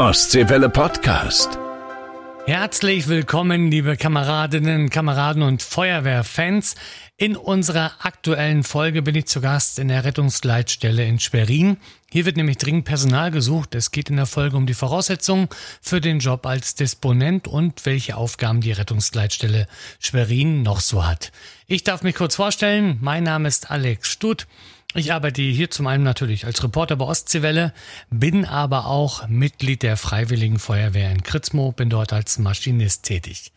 Ostseewelle Podcast. Herzlich willkommen, liebe Kameradinnen, Kameraden und Feuerwehrfans. In unserer aktuellen Folge bin ich zu Gast in der Rettungsleitstelle in Schwerin. Hier wird nämlich dringend Personal gesucht. Es geht in der Folge um die Voraussetzungen für den Job als Disponent und welche Aufgaben die Rettungsleitstelle Schwerin noch so hat. Ich darf mich kurz vorstellen. Mein Name ist Alex Stutt. Ich arbeite hier zum einen natürlich als Reporter bei Ostseewelle, bin aber auch Mitglied der Freiwilligen Feuerwehr in Kritzmo, bin dort als Maschinist tätig.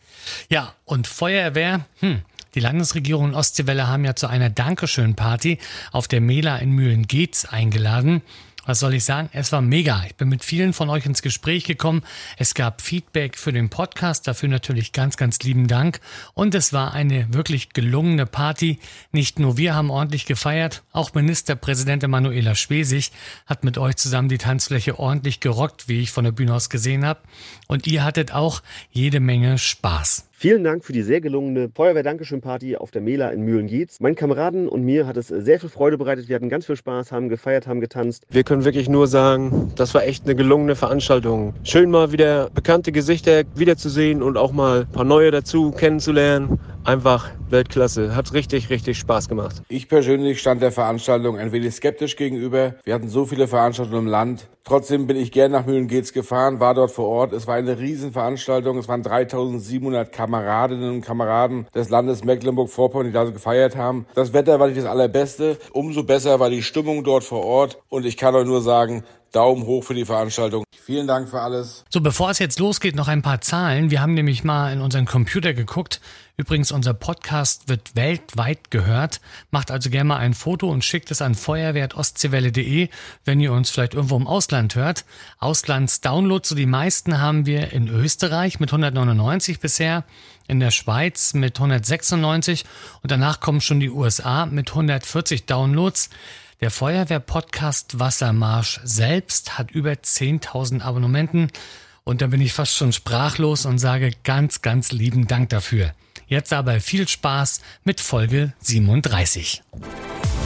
Ja, und Feuerwehr, hm, die Landesregierung und Ostseewelle haben ja zu einer Dankeschön-Party auf der Mela in Mühlen-Geetz eingeladen was soll ich sagen? Es war mega. Ich bin mit vielen von euch ins Gespräch gekommen. Es gab Feedback für den Podcast. Dafür natürlich ganz, ganz lieben Dank. Und es war eine wirklich gelungene Party. Nicht nur wir haben ordentlich gefeiert. Auch Ministerpräsident Emanuela Schwesig hat mit euch zusammen die Tanzfläche ordentlich gerockt, wie ich von der Bühne aus gesehen habe. Und ihr hattet auch jede Menge Spaß. Vielen Dank für die sehr gelungene Feuerwehr-Dankeschön-Party auf der Mela in Mühlen-Gietz. Meinen Kameraden und mir hat es sehr viel Freude bereitet. Wir hatten ganz viel Spaß, haben gefeiert, haben getanzt. Wir können wirklich nur sagen, das war echt eine gelungene Veranstaltung. Schön mal wieder bekannte Gesichter wiederzusehen und auch mal ein paar neue dazu kennenzulernen. Einfach Weltklasse. Hat richtig, richtig Spaß gemacht. Ich persönlich stand der Veranstaltung ein wenig skeptisch gegenüber. Wir hatten so viele Veranstaltungen im Land. Trotzdem bin ich gern nach Mühlengeetz gefahren, war dort vor Ort. Es war eine Riesenveranstaltung. Es waren 3700 Kameradinnen und Kameraden des Landes Mecklenburg-Vorpommern, die da so gefeiert haben. Das Wetter war nicht das allerbeste. Umso besser war die Stimmung dort vor Ort. Und ich kann euch nur sagen, Daumen hoch für die Veranstaltung. Vielen Dank für alles. So, bevor es jetzt losgeht, noch ein paar Zahlen. Wir haben nämlich mal in unseren Computer geguckt. Übrigens, unser Podcast wird weltweit gehört. Macht also gerne mal ein Foto und schickt es an feuerwehr.ostseewelle.de, wenn ihr uns vielleicht irgendwo im Ausland hört. Auslandsdownloads, so die meisten haben wir in Österreich mit 199 bisher, in der Schweiz mit 196 und danach kommen schon die USA mit 140 Downloads. Der Feuerwehr-Podcast Wassermarsch selbst hat über 10.000 Abonnenten und da bin ich fast schon sprachlos und sage ganz, ganz lieben Dank dafür. Jetzt aber viel Spaß mit Folge 37.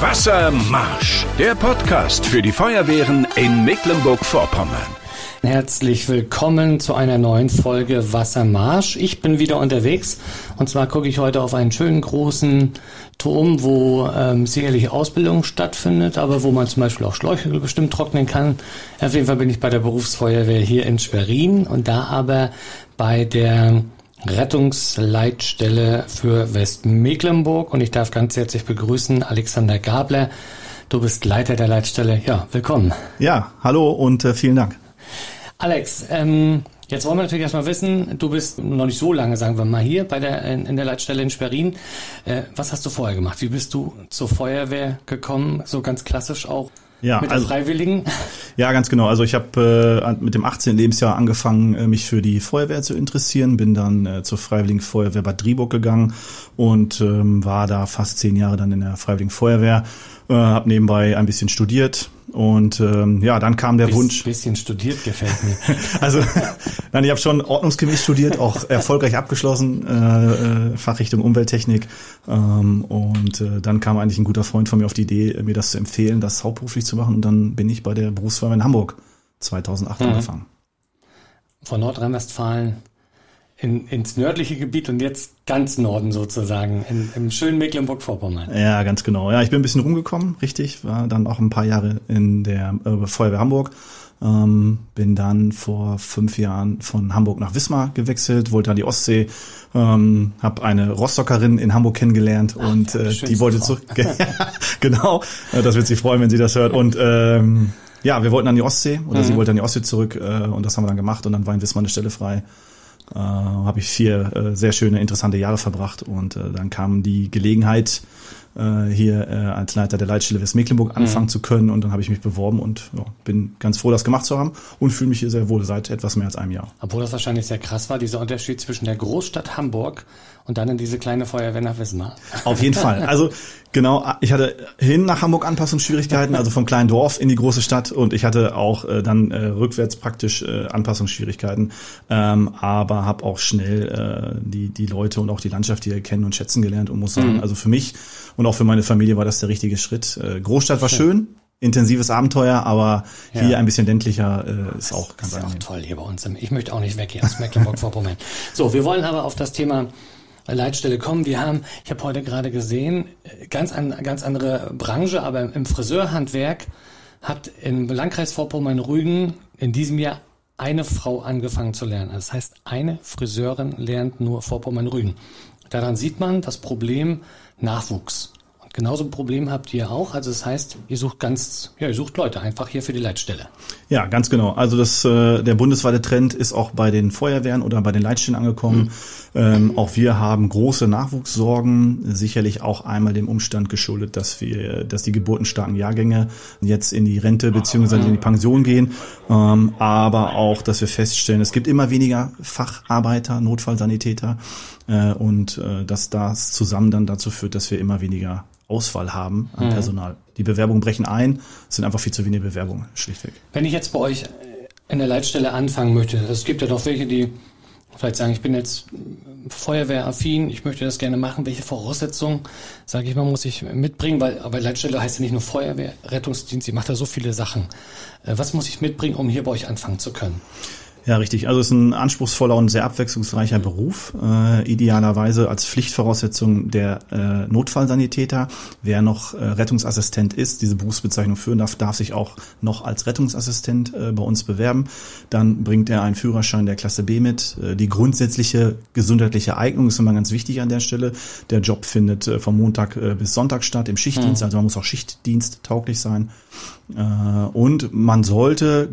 Wassermarsch, der Podcast für die Feuerwehren in Mecklenburg-Vorpommern. Herzlich willkommen zu einer neuen Folge Wassermarsch. Ich bin wieder unterwegs und zwar gucke ich heute auf einen schönen großen Turm, wo ähm, sicherlich Ausbildung stattfindet, aber wo man zum Beispiel auch Schläuche bestimmt trocknen kann. Auf jeden Fall bin ich bei der Berufsfeuerwehr hier in Schwerin und da aber bei der Rettungsleitstelle für Westmecklenburg und ich darf ganz herzlich begrüßen Alexander Gabler. Du bist Leiter der Leitstelle. Ja, willkommen. Ja, hallo und äh, vielen Dank. Alex, ähm, jetzt wollen wir natürlich erstmal wissen, du bist noch nicht so lange, sagen wir mal, hier bei der, in, in der Leitstelle in Schwerin. Äh, was hast du vorher gemacht? Wie bist du zur Feuerwehr gekommen? So ganz klassisch auch? Ja, mit also, Freiwilligen? Ja, ganz genau. Also ich habe äh, mit dem 18. Lebensjahr angefangen, äh, mich für die Feuerwehr zu interessieren, bin dann äh, zur Freiwilligen Feuerwehr Bad Driburg gegangen und ähm, war da fast zehn Jahre dann in der Freiwilligen Feuerwehr, äh, habe nebenbei ein bisschen studiert und ähm, ja, dann kam der Biss, Wunsch. Bisschen studiert gefällt mir. also, nein, ich habe schon ordnungsgemäß studiert, auch erfolgreich abgeschlossen, äh, äh, Fachrichtung Umwelttechnik. Ähm, und äh, dann kam eigentlich ein guter Freund von mir auf die Idee, mir das zu empfehlen, das hauptberuflich zu machen. Und dann bin ich bei der Berufsfeuerwehr in Hamburg 2008 mhm. angefangen. Von Nordrhein-Westfalen in, ins nördliche Gebiet und jetzt ganz Norden sozusagen, in, im schönen Mecklenburg-Vorpommern. Ja, ganz genau. Ja, ich bin ein bisschen rumgekommen, richtig. War dann auch ein paar Jahre in der äh, Feuerwehr Hamburg. Ähm, bin dann vor fünf Jahren von Hamburg nach Wismar gewechselt, wollte an die Ostsee, ähm, habe eine Rostockerin in Hamburg kennengelernt Ach, und äh, die wollte zurück. genau, äh, das wird sie freuen, wenn sie das hört. Und ähm, ja, wir wollten an die Ostsee oder mhm. sie wollte an die Ostsee zurück äh, und das haben wir dann gemacht und dann war in Wismar eine Stelle frei äh, habe ich vier äh, sehr schöne, interessante Jahre verbracht und äh, dann kam die Gelegenheit, äh, hier äh, als Leiter der Leitstelle Westmecklenburg anfangen mhm. zu können und dann habe ich mich beworben und ja, bin ganz froh, das gemacht zu haben und fühle mich hier sehr wohl seit etwas mehr als einem Jahr. Obwohl das wahrscheinlich sehr krass war, dieser Unterschied zwischen der Großstadt Hamburg und dann in diese kleine Feuerwehr nach Wismar. Auf jeden Fall. Also genau, ich hatte hin nach Hamburg Anpassungsschwierigkeiten, also vom kleinen Dorf in die große Stadt und ich hatte auch äh, dann äh, rückwärts praktisch äh, Anpassungsschwierigkeiten, ähm, aber habe auch schnell äh, die die Leute und auch die Landschaft hier kennen und schätzen gelernt und muss sagen, mhm. also für mich und auch für meine Familie war das der richtige Schritt. Äh, Großstadt war schön, intensives Abenteuer, aber ja. hier ein bisschen ländlicher äh, ist auch ganz Das ist auch toll hier bei uns. Ich möchte auch nicht weg hier aus Mecklenburg-Vorpommern. so, wir wollen aber auf das Thema Leitstelle kommen. Wir haben, ich habe heute gerade gesehen, ganz an, ganz andere Branche, aber im Friseurhandwerk hat im Landkreis Vorpommern-Rügen in diesem Jahr eine Frau angefangen zu lernen. Das heißt, eine Friseurin lernt nur Vorpommern-Rügen. Daran sieht man das Problem Nachwuchs. Genauso ein Problem habt ihr auch. Also das heißt, ihr sucht ganz, ja, ihr sucht Leute einfach hier für die Leitstelle. Ja, ganz genau. Also das, äh, der bundesweite Trend ist auch bei den Feuerwehren oder bei den Leitstellen angekommen. Mhm. Ähm, auch wir haben große Nachwuchssorgen, sicherlich auch einmal dem Umstand geschuldet, dass wir, dass die geburtenstarken Jahrgänge jetzt in die Rente beziehungsweise in die Pension gehen. Ähm, aber auch, dass wir feststellen, es gibt immer weniger Facharbeiter, Notfallsanitäter äh, und äh, dass das zusammen dann dazu führt, dass wir immer weniger Auswahl haben an mhm. Personal. Die Bewerbungen brechen ein, es sind einfach viel zu wenige Bewerbungen, schlichtweg. Wenn ich jetzt bei euch in der Leitstelle anfangen möchte, es gibt ja doch welche, die vielleicht sagen, ich bin jetzt feuerwehraffin, ich möchte das gerne machen, welche Voraussetzungen, sage ich mal, muss ich mitbringen, weil aber Leitstelle heißt ja nicht nur Feuerwehr, Rettungsdienst, ihr macht da so viele Sachen. Äh, was muss ich mitbringen, um hier bei euch anfangen zu können? Ja, richtig. Also es ist ein anspruchsvoller und sehr abwechslungsreicher Beruf. Äh, idealerweise als Pflichtvoraussetzung der äh, Notfallsanitäter. Wer noch äh, Rettungsassistent ist, diese Berufsbezeichnung führen darf, darf sich auch noch als Rettungsassistent äh, bei uns bewerben. Dann bringt er einen Führerschein der Klasse B mit. Äh, die grundsätzliche gesundheitliche Eignung ist immer ganz wichtig an der Stelle. Der Job findet äh, vom Montag äh, bis Sonntag statt im Schichtdienst. Mhm. Also man muss auch Schichtdienst tauglich sein. Äh, und man sollte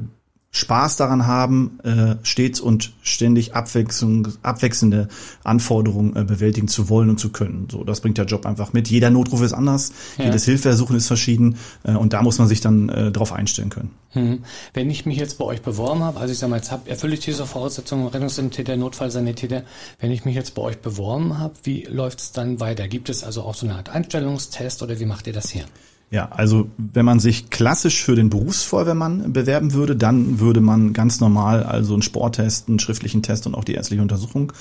Spaß daran haben, äh, stets und ständig Abwechslung, abwechselnde Anforderungen äh, bewältigen zu wollen und zu können. So, das bringt der Job einfach mit. Jeder Notruf ist anders, ja. jedes Hilfeersuchen ist verschieden äh, und da muss man sich dann äh, darauf einstellen können. Hm. Wenn ich mich jetzt bei euch beworben habe, also ich sage mal, jetzt hab, erfülle ich diese Voraussetzungen, Rettungssanitäter, Notfallsanitäter, wenn ich mich jetzt bei euch beworben habe, wie läuft es dann weiter? Gibt es also auch so eine Art Einstellungstest oder wie macht ihr das hier? Ja, also wenn man sich klassisch für den Berufsfeuerwehrmann bewerben würde, dann würde man ganz normal also einen Sporttest, einen schriftlichen Test und auch die ärztliche Untersuchung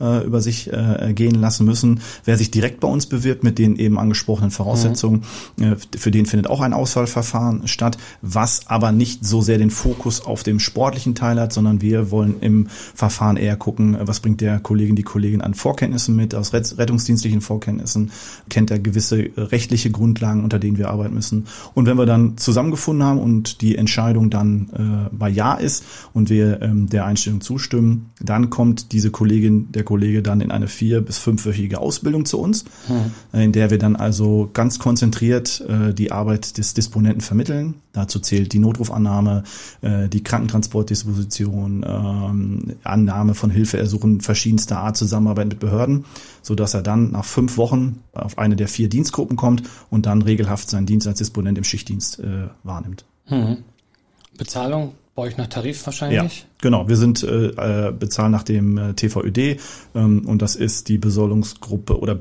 äh, über sich äh, gehen lassen müssen. Wer sich direkt bei uns bewirbt mit den eben angesprochenen Voraussetzungen, mhm. äh, für den findet auch ein Auswahlverfahren statt, was aber nicht so sehr den Fokus auf dem sportlichen Teil hat, sondern wir wollen im Verfahren eher gucken, was bringt der Kollegin, die Kollegin an Vorkenntnissen mit, aus rettungsdienstlichen Vorkenntnissen, kennt er gewisse rechtliche Grundlagen, unter denen wir arbeiten müssen. Und wenn wir dann zusammengefunden haben und die Entscheidung dann äh, bei Ja ist und wir ähm, der Einstellung zustimmen, dann kommt diese Kollegin, der Kollege dann in eine vier- bis fünfwöchige Ausbildung zu uns, mhm. in der wir dann also ganz konzentriert äh, die Arbeit des Disponenten vermitteln. Dazu zählt die Notrufannahme, äh, die Krankentransportdisposition, ähm, Annahme von Hilfeersuchen verschiedenster Art, Zusammenarbeit mit Behörden, so dass er dann nach fünf Wochen auf eine der vier Dienstgruppen kommt und dann regelhaft seinen Dienst als Disponent im Schichtdienst äh, wahrnimmt. Mhm. Bezahlung bei euch nach Tarif wahrscheinlich? Ja, genau. Wir sind äh, äh bezahlen nach dem äh, TVÖD ähm, und das ist die Besoldungsgruppe oder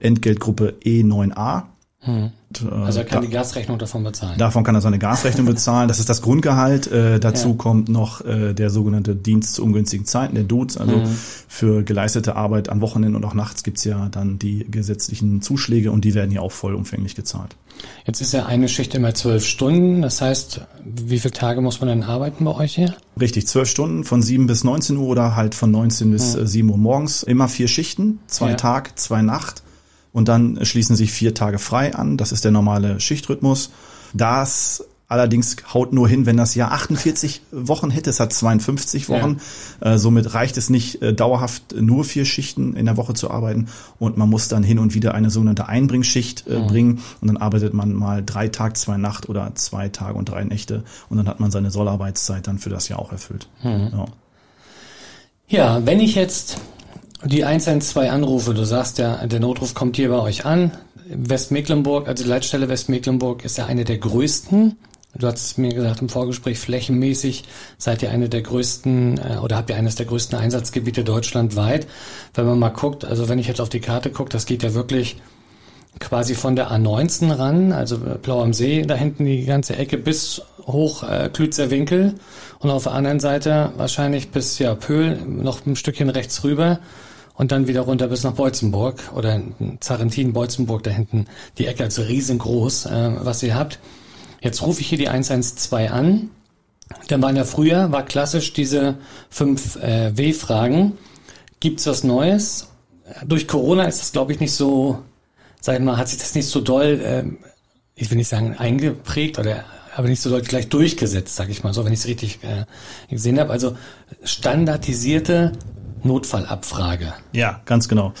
Entgeltgruppe E9a. Hm. Äh, also er kann die Gasrechnung davon bezahlen. Davon kann er seine Gasrechnung bezahlen. Das ist das Grundgehalt. Äh, dazu ja. kommt noch äh, der sogenannte Dienst zu ungünstigen Zeiten, der DUZ. Also mhm. für geleistete Arbeit an Wochenenden und auch nachts gibt's ja dann die gesetzlichen Zuschläge und die werden ja auch vollumfänglich gezahlt. Jetzt ist ja eine Schicht immer zwölf Stunden. Das heißt, wie viele Tage muss man denn arbeiten bei euch hier? Richtig, zwölf Stunden von sieben bis 19 Uhr oder halt von 19 bis mhm. 7 Uhr morgens. Immer vier Schichten, zwei ja. Tag, zwei Nacht und dann schließen sich vier Tage frei an. Das ist der normale Schichtrhythmus. Das allerdings haut nur hin, wenn das Jahr 48 Wochen hätte. Es hat 52 Wochen. Ja. Äh, somit reicht es nicht, äh, dauerhaft nur vier Schichten in der Woche zu arbeiten. Und man muss dann hin und wieder eine sogenannte Einbringschicht äh, mhm. bringen. Und dann arbeitet man mal drei Tag, zwei Nacht oder zwei Tage und drei Nächte. Und dann hat man seine Sollarbeitszeit dann für das Jahr auch erfüllt. Mhm. Ja. ja, wenn ich jetzt die 112 Anrufe, du sagst ja, der Notruf kommt hier bei euch an. Westmecklenburg, also die Leitstelle Westmecklenburg ist ja eine der größten. Du hast mir gesagt im Vorgespräch, flächenmäßig seid ihr eine der größten äh, oder habt ihr eines der größten Einsatzgebiete deutschlandweit. Wenn man mal guckt, also wenn ich jetzt auf die Karte gucke, das geht ja wirklich quasi von der A19 ran, also Blau am See, da hinten die ganze Ecke bis hoch äh, Klützer Winkel und auf der anderen Seite wahrscheinlich bis ja Pöhl noch ein Stückchen rechts rüber und dann wieder runter bis nach Beutzenburg oder Zarentin, Beutzenburg da hinten, die Ecke, also riesengroß, äh, was ihr habt. Jetzt rufe ich hier die 112 an. Dann waren ja früher, war klassisch diese fünf äh, W-Fragen. Gibt's was Neues? Durch Corona ist das, glaube ich, nicht so, sag ich mal, hat sich das nicht so doll, äh, ich will nicht sagen eingeprägt oder aber nicht so deutlich gleich durchgesetzt, sag ich mal so, wenn ich es richtig äh, gesehen habe. Also standardisierte Notfallabfrage. Ja, ganz genau.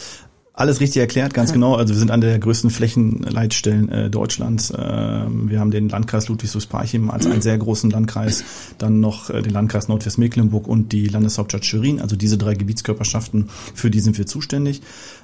Alles richtig erklärt, ganz genau. Also wir sind eine der größten Flächenleitstellen äh, Deutschlands. Äh, wir haben den Landkreis Ludwigslust-Parchim als einen sehr großen Landkreis, dann noch äh, den Landkreis Nordwestmecklenburg und die Landeshauptstadt Schwerin. Also diese drei Gebietskörperschaften, für die sind wir zuständig.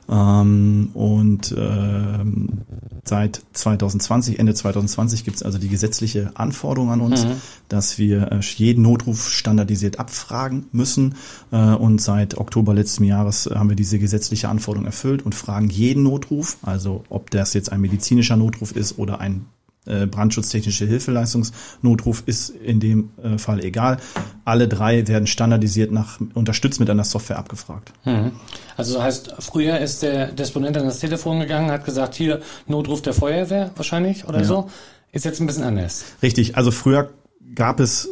Ähm, und ähm, seit 2020, Ende 2020 gibt es also die gesetzliche Anforderung an uns, mhm. dass wir äh, jeden Notruf standardisiert abfragen müssen. Äh, und seit Oktober letzten Jahres haben wir diese gesetzliche Anforderung erfüllt und fragen jeden Notruf, also ob das jetzt ein medizinischer Notruf ist oder ein äh, brandschutztechnische Hilfeleistungsnotruf ist in dem äh, Fall egal. Alle drei werden standardisiert nach unterstützt mit einer Software abgefragt. Mhm. Also das heißt, früher ist der Disponent an das Telefon gegangen, hat gesagt, hier Notruf der Feuerwehr wahrscheinlich oder ja. so. Ist jetzt ein bisschen anders. Richtig, also früher gab es,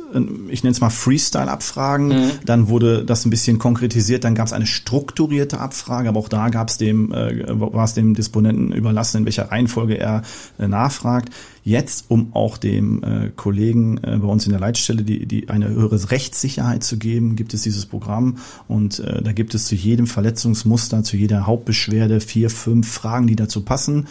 ich nenne es mal Freestyle-Abfragen, mhm. dann wurde das ein bisschen konkretisiert, dann gab es eine strukturierte Abfrage, aber auch da gab es dem, äh, war es dem Disponenten überlassen, in welcher Reihenfolge er äh, nachfragt. Jetzt, um auch dem äh, Kollegen äh, bei uns in der Leitstelle die, die eine höhere Rechtssicherheit zu geben, gibt es dieses Programm. Und äh, da gibt es zu jedem Verletzungsmuster, zu jeder Hauptbeschwerde vier, fünf Fragen, die dazu passen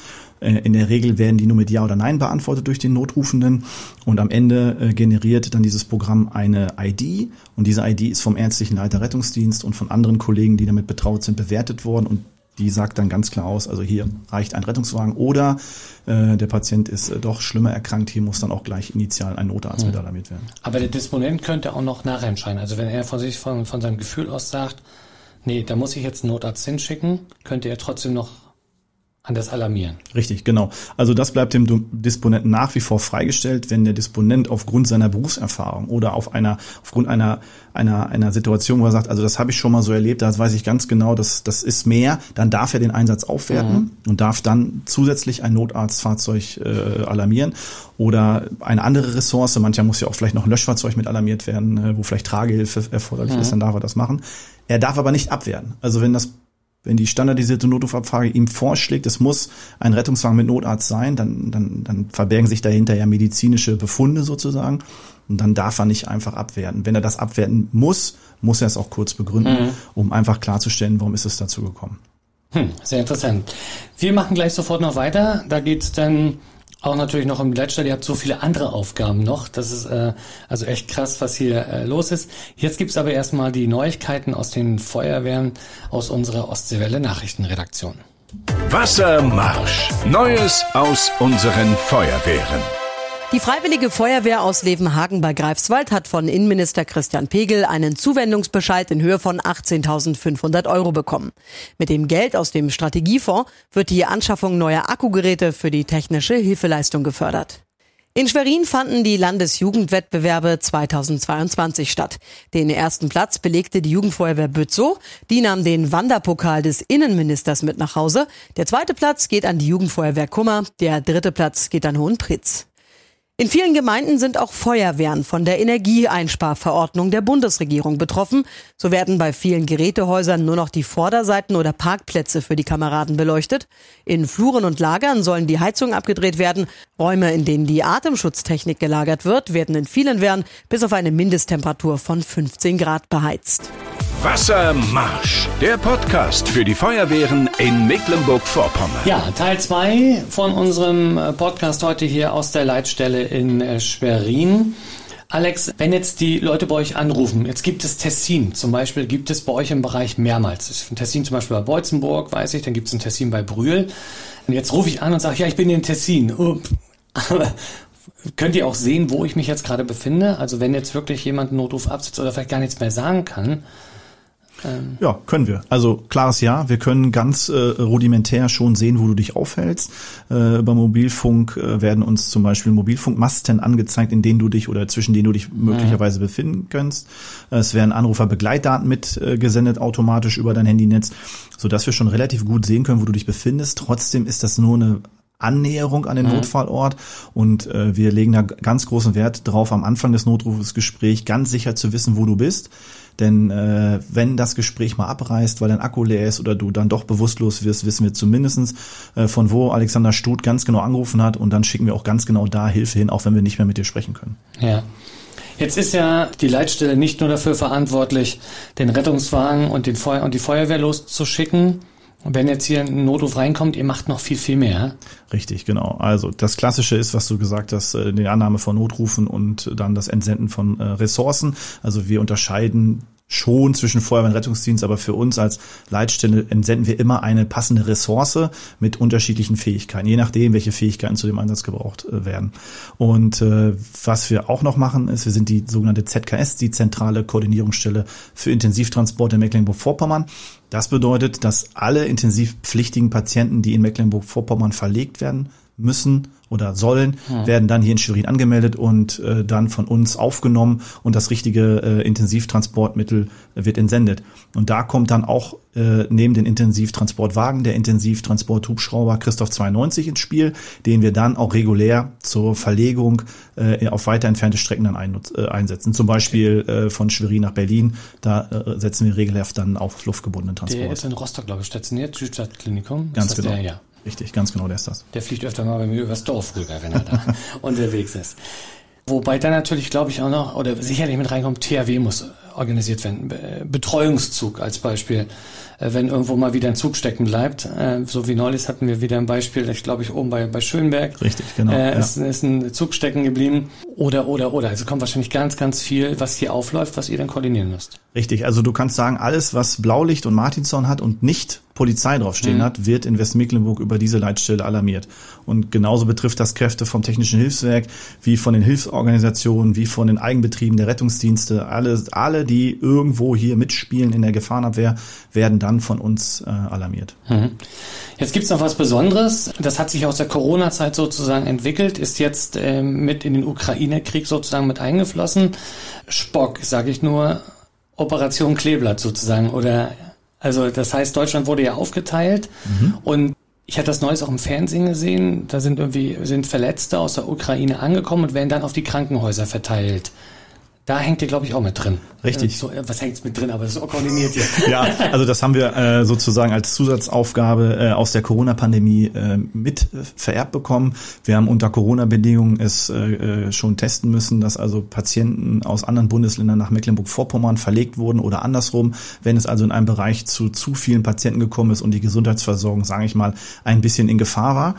in der Regel werden die nur mit Ja oder Nein beantwortet durch den Notrufenden und am Ende äh, generiert dann dieses Programm eine ID und diese ID ist vom ärztlichen Leiter Rettungsdienst und von anderen Kollegen, die damit betraut sind, bewertet worden und die sagt dann ganz klar aus, also hier reicht ein Rettungswagen oder äh, der Patient ist äh, doch schlimmer erkrankt, hier muss dann auch gleich initial ein Notarzt mhm. mit alarmiert werden. Aber der Disponent könnte auch noch nachentscheiden. Also wenn er von sich von, von seinem Gefühl aus sagt, nee, da muss ich jetzt einen Notarzt hinschicken, könnte er trotzdem noch an das Alarmieren. Richtig, genau. Also das bleibt dem Disponenten nach wie vor freigestellt, wenn der Disponent aufgrund seiner Berufserfahrung oder auf einer, aufgrund einer, einer, einer Situation, wo er sagt, also das habe ich schon mal so erlebt, da weiß ich ganz genau, das, das ist mehr, dann darf er den Einsatz aufwerten mhm. und darf dann zusätzlich ein Notarztfahrzeug äh, alarmieren oder eine andere Ressource, mancher muss ja auch vielleicht noch ein Löschfahrzeug mit alarmiert werden, äh, wo vielleicht Tragehilfe erforderlich mhm. ist, dann darf er das machen. Er darf aber nicht abwehren. Also wenn das wenn die standardisierte Notrufabfrage ihm vorschlägt, es muss ein Rettungswagen mit Notarzt sein, dann, dann, dann verbergen sich dahinter ja medizinische Befunde sozusagen. Und dann darf er nicht einfach abwerten. Wenn er das abwerten muss, muss er es auch kurz begründen, mhm. um einfach klarzustellen, warum ist es dazu gekommen. Hm, sehr interessant. Wir machen gleich sofort noch weiter. Da geht's dann auch natürlich noch im Leitstall. Ihr habt so viele andere Aufgaben noch. Das ist äh, also echt krass, was hier äh, los ist. Jetzt gibt's aber erstmal die Neuigkeiten aus den Feuerwehren aus unserer Ostseewelle Nachrichtenredaktion. Wassermarsch. Neues aus unseren Feuerwehren. Die Freiwillige Feuerwehr aus Levenhagen bei Greifswald hat von Innenminister Christian Pegel einen Zuwendungsbescheid in Höhe von 18.500 Euro bekommen. Mit dem Geld aus dem Strategiefonds wird die Anschaffung neuer Akkugeräte für die technische Hilfeleistung gefördert. In Schwerin fanden die Landesjugendwettbewerbe 2022 statt. Den ersten Platz belegte die Jugendfeuerwehr Bützow. Die nahm den Wanderpokal des Innenministers mit nach Hause. Der zweite Platz geht an die Jugendfeuerwehr Kummer. Der dritte Platz geht an Hohenpritz. In vielen Gemeinden sind auch Feuerwehren von der Energieeinsparverordnung der Bundesregierung betroffen. So werden bei vielen Gerätehäusern nur noch die Vorderseiten oder Parkplätze für die Kameraden beleuchtet. In Fluren und Lagern sollen die Heizungen abgedreht werden. Räume, in denen die Atemschutztechnik gelagert wird, werden in vielen Wehren bis auf eine Mindesttemperatur von 15 Grad beheizt. Wassermarsch, der Podcast für die Feuerwehren in Mecklenburg-Vorpommern. Ja, Teil 2 von unserem äh, Podcast heute hier aus der Leitstelle in äh, Schwerin. Alex, wenn jetzt die Leute bei euch anrufen, jetzt gibt es Tessin, zum Beispiel gibt es bei euch im Bereich mehrmals. Es ist ein Tessin zum Beispiel bei Beutzenburg, weiß ich, dann gibt es ein Tessin bei Brühl. Und jetzt rufe ich an und sage, ja, ich bin in Tessin. Aber könnt ihr auch sehen, wo ich mich jetzt gerade befinde? Also wenn jetzt wirklich jemand einen Notruf absetzt oder vielleicht gar nichts mehr sagen kann, ähm. Ja, können wir. Also klares Ja. Wir können ganz äh, rudimentär schon sehen, wo du dich aufhältst. Äh, über Mobilfunk äh, werden uns zum Beispiel Mobilfunkmasten angezeigt, in denen du dich oder zwischen denen du dich möglicherweise befinden kannst. Es werden Anruferbegleitdaten mitgesendet automatisch über dein Handynetz, so dass wir schon relativ gut sehen können, wo du dich befindest. Trotzdem ist das nur eine Annäherung an den mhm. Notfallort und äh, wir legen da ganz großen Wert drauf, am Anfang des Notrufsgesprächs ganz sicher zu wissen, wo du bist. Denn äh, wenn das Gespräch mal abreißt, weil dein Akku leer ist oder du dann doch bewusstlos wirst, wissen wir zumindestens äh, von wo Alexander Stut ganz genau angerufen hat und dann schicken wir auch ganz genau da Hilfe hin, auch wenn wir nicht mehr mit dir sprechen können. Ja. Jetzt ist ja die Leitstelle nicht nur dafür verantwortlich, den Rettungswagen und, den Feuer und die Feuerwehr loszuschicken, und wenn jetzt hier ein Notruf reinkommt, ihr macht noch viel, viel mehr. Richtig, genau. Also das Klassische ist, was du gesagt hast, äh, die Annahme von Notrufen und dann das Entsenden von äh, Ressourcen. Also wir unterscheiden schon zwischen Feuerwehr und Rettungsdienst, aber für uns als Leitstelle entsenden wir immer eine passende Ressource mit unterschiedlichen Fähigkeiten, je nachdem, welche Fähigkeiten zu dem Einsatz gebraucht äh, werden. Und äh, was wir auch noch machen, ist, wir sind die sogenannte ZKS, die zentrale Koordinierungsstelle für Intensivtransport in Mecklenburg-Vorpommern. Das bedeutet, dass alle intensivpflichtigen Patienten, die in Mecklenburg-Vorpommern verlegt werden, müssen oder sollen, hm. werden dann hier in Schwerin angemeldet und äh, dann von uns aufgenommen und das richtige äh, Intensivtransportmittel wird entsendet. Und da kommt dann auch äh, neben den Intensivtransportwagen der Intensivtransporthubschrauber Christoph 92 ins Spiel, den wir dann auch regulär zur Verlegung äh, auf weiter entfernte Strecken dann ein, äh, einsetzen. Zum Beispiel äh, von Schwerin nach Berlin, da äh, setzen wir regelhaft dann auf luftgebundenen Transport. Der ist in Rostock, glaube ich, stationiert, Südstadtklinikum. Ganz genau. Der, ja. Richtig, ganz genau, der ist das. Der fliegt öfter mal bei mir übers Dorf rüber, wenn er da unterwegs ist. Wobei da natürlich, glaube ich, auch noch, oder sicherlich mit reinkommt, THW muss organisiert werden. Betreuungszug als Beispiel. Äh, wenn irgendwo mal wieder ein Zug stecken bleibt. Äh, so wie neulich hatten wir wieder ein Beispiel, ich glaube ich oben bei, bei Schönberg. Richtig, genau. Äh, ja. ist, ist ein Zug stecken geblieben. Oder, oder, oder. Also kommt wahrscheinlich ganz, ganz viel, was hier aufläuft, was ihr dann koordinieren müsst. Richtig, also du kannst sagen, alles, was Blaulicht und Martinshorn hat und nicht Polizei draufstehen mhm. hat, wird in Westmecklenburg über diese Leitstelle alarmiert. Und genauso betrifft das Kräfte vom Technischen Hilfswerk, wie von den Hilfsorganisationen, wie von den Eigenbetrieben der Rettungsdienste. Alle, alle, die irgendwo hier mitspielen in der Gefahrenabwehr, werden dann von uns äh, alarmiert. Mhm. Jetzt gibt's noch was Besonderes. Das hat sich aus der Corona-Zeit sozusagen entwickelt, ist jetzt äh, mit in den Ukraine-Krieg sozusagen mit eingeflossen. Spock, sage ich nur, Operation Kleeblatt sozusagen oder also das heißt, Deutschland wurde ja aufgeteilt mhm. und ich hatte das Neues auch im Fernsehen gesehen. Da sind irgendwie sind Verletzte aus der Ukraine angekommen und werden dann auf die Krankenhäuser verteilt. Da hängt ihr, glaube ich, auch mit drin. Richtig. So, was hängt mit drin, aber das ist koordiniert ihr. ja, also das haben wir äh, sozusagen als Zusatzaufgabe äh, aus der Corona-Pandemie äh, mit äh, vererbt bekommen. Wir haben unter Corona-Bedingungen es äh, äh, schon testen müssen, dass also Patienten aus anderen Bundesländern nach Mecklenburg-Vorpommern verlegt wurden oder andersrum. Wenn es also in einem Bereich zu zu vielen Patienten gekommen ist und die Gesundheitsversorgung, sage ich mal, ein bisschen in Gefahr war.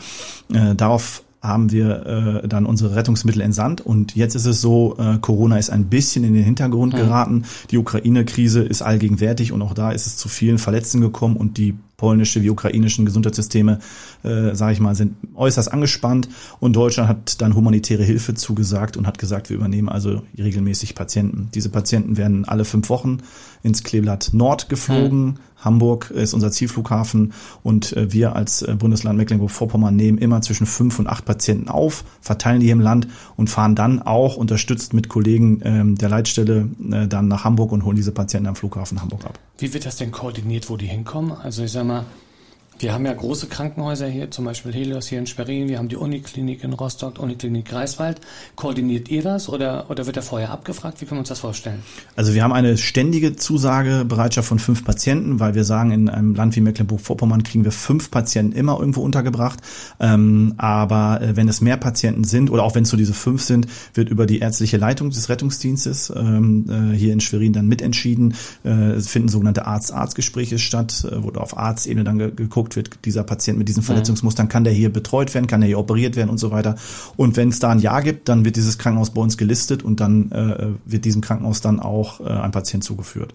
Äh, darauf haben wir äh, dann unsere Rettungsmittel entsandt. Und jetzt ist es so, äh, Corona ist ein bisschen in den Hintergrund mhm. geraten. Die Ukraine-Krise ist allgegenwärtig und auch da ist es zu vielen Verletzten gekommen und die polnische wie ukrainischen Gesundheitssysteme, äh, sage ich mal, sind äußerst angespannt und Deutschland hat dann humanitäre Hilfe zugesagt und hat gesagt, wir übernehmen also regelmäßig Patienten. Diese Patienten werden alle fünf Wochen ins Kleeblatt Nord geflogen. Mhm. Hamburg ist unser Zielflughafen und äh, wir als äh, Bundesland Mecklenburg-Vorpommern nehmen immer zwischen fünf und acht Patienten auf, verteilen die im Land und fahren dann auch unterstützt mit Kollegen ähm, der Leitstelle äh, dann nach Hamburg und holen diese Patienten am Flughafen Hamburg ab. Wie wird das denn koordiniert, wo die hinkommen? Also ich sag mal, wir haben ja große Krankenhäuser hier, zum Beispiel Helios hier in Schwerin, wir haben die Uniklinik in Rostock, Uniklinik Greifswald. Koordiniert ihr das oder, oder wird er vorher abgefragt? Wie können wir uns das vorstellen? Also wir haben eine ständige Zusagebereitschaft von fünf Patienten, weil wir sagen, in einem Land wie Mecklenburg-Vorpommern kriegen wir fünf Patienten immer irgendwo untergebracht. Ähm, aber äh, wenn es mehr Patienten sind oder auch wenn es so diese fünf sind, wird über die ärztliche Leitung des Rettungsdienstes ähm, äh, hier in Schwerin dann mitentschieden. Äh, es finden sogenannte Arzt-Arzt-Gespräche statt, äh, wo auf Arztebene dann geguckt geguckt wird, dieser Patient mit diesen Verletzungsmustern, kann der hier betreut werden, kann der hier operiert werden und so weiter. Und wenn es da ein Ja gibt, dann wird dieses Krankenhaus bei uns gelistet und dann äh, wird diesem Krankenhaus dann auch äh, ein Patient zugeführt.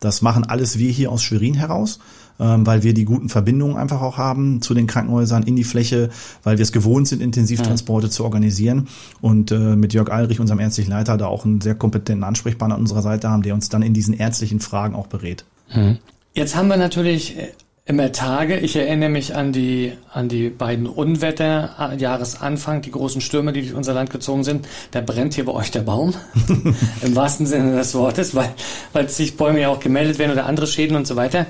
Das machen alles wir hier aus Schwerin heraus, ähm, weil wir die guten Verbindungen einfach auch haben zu den Krankenhäusern in die Fläche, weil wir es gewohnt sind, Intensivtransporte ja. zu organisieren und äh, mit Jörg Alrich, unserem ärztlichen Leiter, da auch einen sehr kompetenten Ansprechpartner an unserer Seite haben, der uns dann in diesen ärztlichen Fragen auch berät. Hm. Jetzt haben wir natürlich äh, immer Tage. Ich erinnere mich an die, an die beiden Unwetter, äh, Jahresanfang, die großen Stürme, die durch unser Land gezogen sind. Da brennt hier bei euch der Baum. Im wahrsten Sinne des Wortes, weil, weil sich Bäume ja auch gemeldet werden oder andere Schäden und so weiter.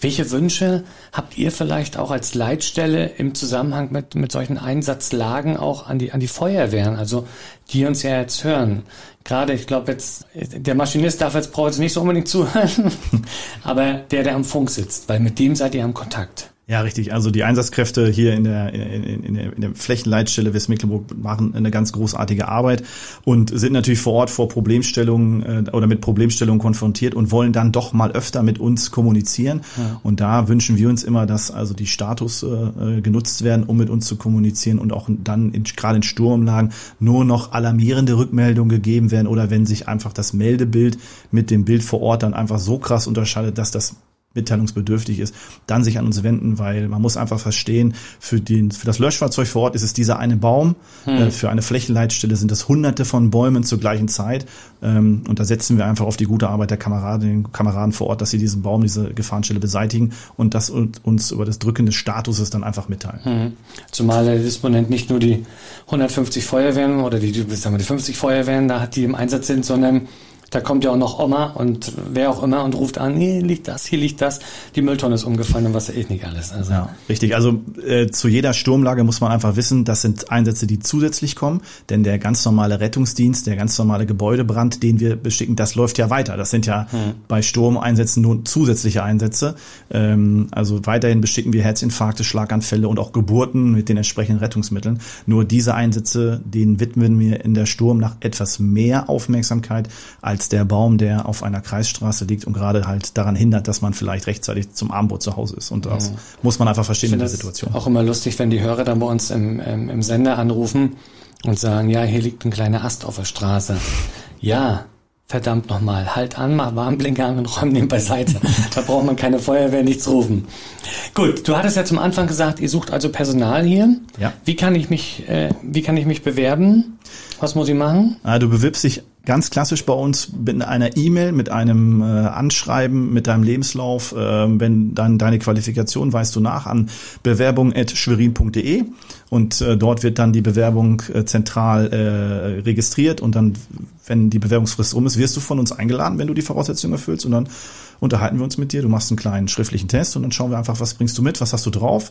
Welche Wünsche habt ihr vielleicht auch als Leitstelle im Zusammenhang mit, mit solchen Einsatzlagen auch an die, an die Feuerwehren, also die uns ja jetzt hören? Gerade, ich glaube jetzt, der Maschinist darf jetzt, braucht jetzt nicht so unbedingt zuhören, aber der, der am Funk sitzt, weil mit dem seid ihr am Kontakt. Ja, richtig. Also die Einsatzkräfte hier in der, in, in, der, in der Flächenleitstelle Westmecklenburg machen eine ganz großartige Arbeit und sind natürlich vor Ort vor Problemstellungen äh, oder mit Problemstellungen konfrontiert und wollen dann doch mal öfter mit uns kommunizieren. Ja. Und da wünschen wir uns immer, dass also die Status äh, genutzt werden, um mit uns zu kommunizieren und auch dann in, gerade in Sturmlagen nur noch alarmierende Rückmeldungen gegeben werden oder wenn sich einfach das Meldebild mit dem Bild vor Ort dann einfach so krass unterscheidet, dass das mitteilungsbedürftig ist, dann sich an uns wenden, weil man muss einfach verstehen, für, den, für das Löschfahrzeug vor Ort ist es dieser eine Baum, hm. äh, für eine Flächenleitstelle sind es hunderte von Bäumen zur gleichen Zeit ähm, und da setzen wir einfach auf die gute Arbeit der Kameraden, Kameraden vor Ort, dass sie diesen Baum, diese Gefahrenstelle beseitigen und das uns über das Drücken des Statuses dann einfach mitteilen. Hm. Zumal der Disponent nicht nur die 150 Feuerwehren oder die, sagen wir, die 50 Feuerwehren da hat, die im Einsatz sind, sondern da kommt ja auch noch Oma und wer auch immer und ruft an, hier liegt das, hier liegt das, die Mülltonne ist umgefallen und was weiß ich nicht alles. Also. Ja, richtig. Also äh, zu jeder Sturmlage muss man einfach wissen, das sind Einsätze, die zusätzlich kommen, denn der ganz normale Rettungsdienst, der ganz normale Gebäudebrand, den wir beschicken, das läuft ja weiter. Das sind ja hm. bei Sturmeinsätzen nur zusätzliche Einsätze. Ähm, also weiterhin beschicken wir Herzinfarkte, Schlaganfälle und auch Geburten mit den entsprechenden Rettungsmitteln. Nur diese Einsätze, denen widmen wir in der Sturm nach etwas mehr Aufmerksamkeit als als der Baum, der auf einer Kreisstraße liegt und gerade halt daran hindert, dass man vielleicht rechtzeitig zum Abendbrot zu Hause ist. Und das ja. muss man einfach verstehen in der Situation. Auch immer lustig, wenn die Hörer dann bei uns im, im, im Sender anrufen und sagen, ja, hier liegt ein kleiner Ast auf der Straße. Ja, verdammt nochmal, halt an, mach Warnblinker an und räum den beiseite. da braucht man keine Feuerwehr, nichts rufen. Gut, du hattest ja zum Anfang gesagt, ihr sucht also Personal hier. Ja. Wie kann ich mich, äh, wie kann ich mich bewerben? Was muss ich machen? Ah, du bewirbst dich ganz klassisch bei uns mit einer E-Mail, mit einem äh, Anschreiben, mit deinem Lebenslauf. Äh, wenn dann deine Qualifikation weißt du nach an bewerbung.schwerin.de und äh, dort wird dann die Bewerbung äh, zentral äh, registriert. Und dann, wenn die Bewerbungsfrist rum ist, wirst du von uns eingeladen, wenn du die Voraussetzungen erfüllst. Und dann unterhalten wir uns mit dir. Du machst einen kleinen schriftlichen Test. Und dann schauen wir einfach, was bringst du mit, was hast du drauf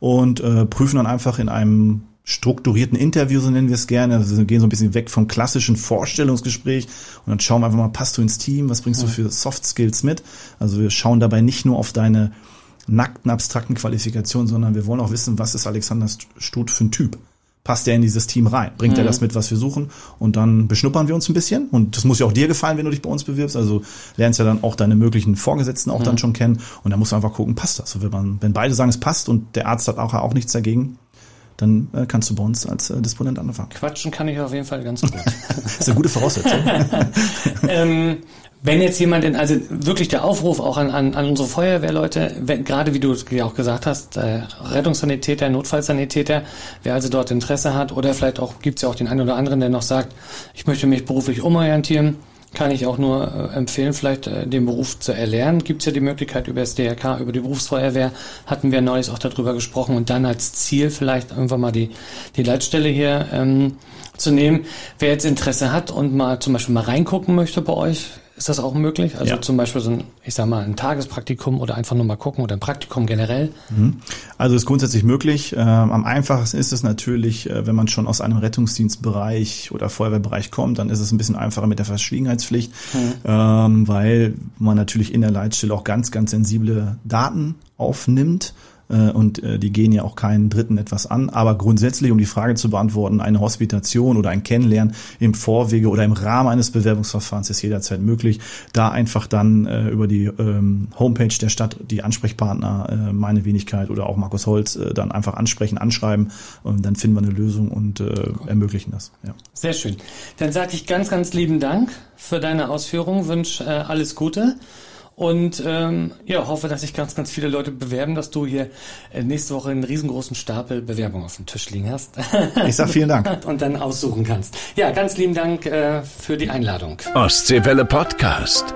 und äh, prüfen dann einfach in einem strukturierten Interview, so nennen wir es gerne. Also wir gehen so ein bisschen weg vom klassischen Vorstellungsgespräch und dann schauen wir einfach mal, passt du ins Team, was bringst du für Soft Skills mit? Also wir schauen dabei nicht nur auf deine nackten, abstrakten Qualifikationen, sondern wir wollen auch wissen, was ist Alexander Stut für ein Typ? Passt er in dieses Team rein? Bringt mhm. er das mit, was wir suchen? Und dann beschnuppern wir uns ein bisschen. Und das muss ja auch dir gefallen, wenn du dich bei uns bewirbst. Also lernst ja dann auch deine möglichen Vorgesetzten auch mhm. dann schon kennen. Und dann musst du einfach gucken, passt das? Wenn, man, wenn beide sagen, es passt und der Arzt hat auch, auch nichts dagegen, dann äh, kannst du bei uns als äh, Disponent anfangen. Quatschen kann ich auf jeden Fall ganz gut. das ist eine gute Voraussetzung. ähm, wenn jetzt jemand, in, also wirklich der Aufruf auch an, an, an unsere Feuerwehrleute, wenn, gerade wie du ja auch gesagt hast, äh, Rettungssanitäter, Notfallsanitäter, wer also dort Interesse hat oder vielleicht auch, gibt's ja auch den einen oder anderen, der noch sagt, ich möchte mich beruflich umorientieren, kann ich auch nur äh, empfehlen, vielleicht äh, den Beruf zu erlernen. Gibt es ja die Möglichkeit über das DRK, über die Berufsfeuerwehr, hatten wir neulich auch darüber gesprochen und dann als Ziel vielleicht irgendwann mal die, die Leitstelle hier ähm, zu nehmen. Wer jetzt Interesse hat und mal zum Beispiel mal reingucken möchte bei euch, ist das auch möglich? Also ja. zum Beispiel so ein, ich sag mal, ein Tagespraktikum oder einfach nur mal gucken oder ein Praktikum generell? Mhm. Also ist grundsätzlich möglich. Ähm, am einfachsten ist es natürlich, äh, wenn man schon aus einem Rettungsdienstbereich oder Feuerwehrbereich kommt, dann ist es ein bisschen einfacher mit der Verschwiegenheitspflicht, mhm. ähm, weil man natürlich in der Leitstelle auch ganz, ganz sensible Daten aufnimmt äh, und äh, die gehen ja auch keinen Dritten etwas an. Aber grundsätzlich, um die Frage zu beantworten, eine Hospitation oder ein Kennenlernen im Vorwege oder im Rahmen eines Bewerbungsverfahrens ist jederzeit möglich. Da einfach dann äh, über die ähm, Homepage der Stadt die Ansprechpartner, äh, meine Wenigkeit oder auch Markus Holz, äh, dann einfach ansprechen, anschreiben und dann finden wir eine Lösung und äh, ermöglichen das. Ja. Sehr schön. Dann sage ich ganz, ganz lieben Dank für deine Ausführungen, wünsche äh, alles Gute. Und ähm, ja, hoffe, dass sich ganz, ganz viele Leute bewerben, dass du hier äh, nächste Woche einen riesengroßen Stapel Bewerbung auf dem Tisch liegen hast. Ich sag vielen Dank. Und dann aussuchen kannst. Ja, ganz lieben Dank äh, für die Einladung. Ostseewelle Podcast.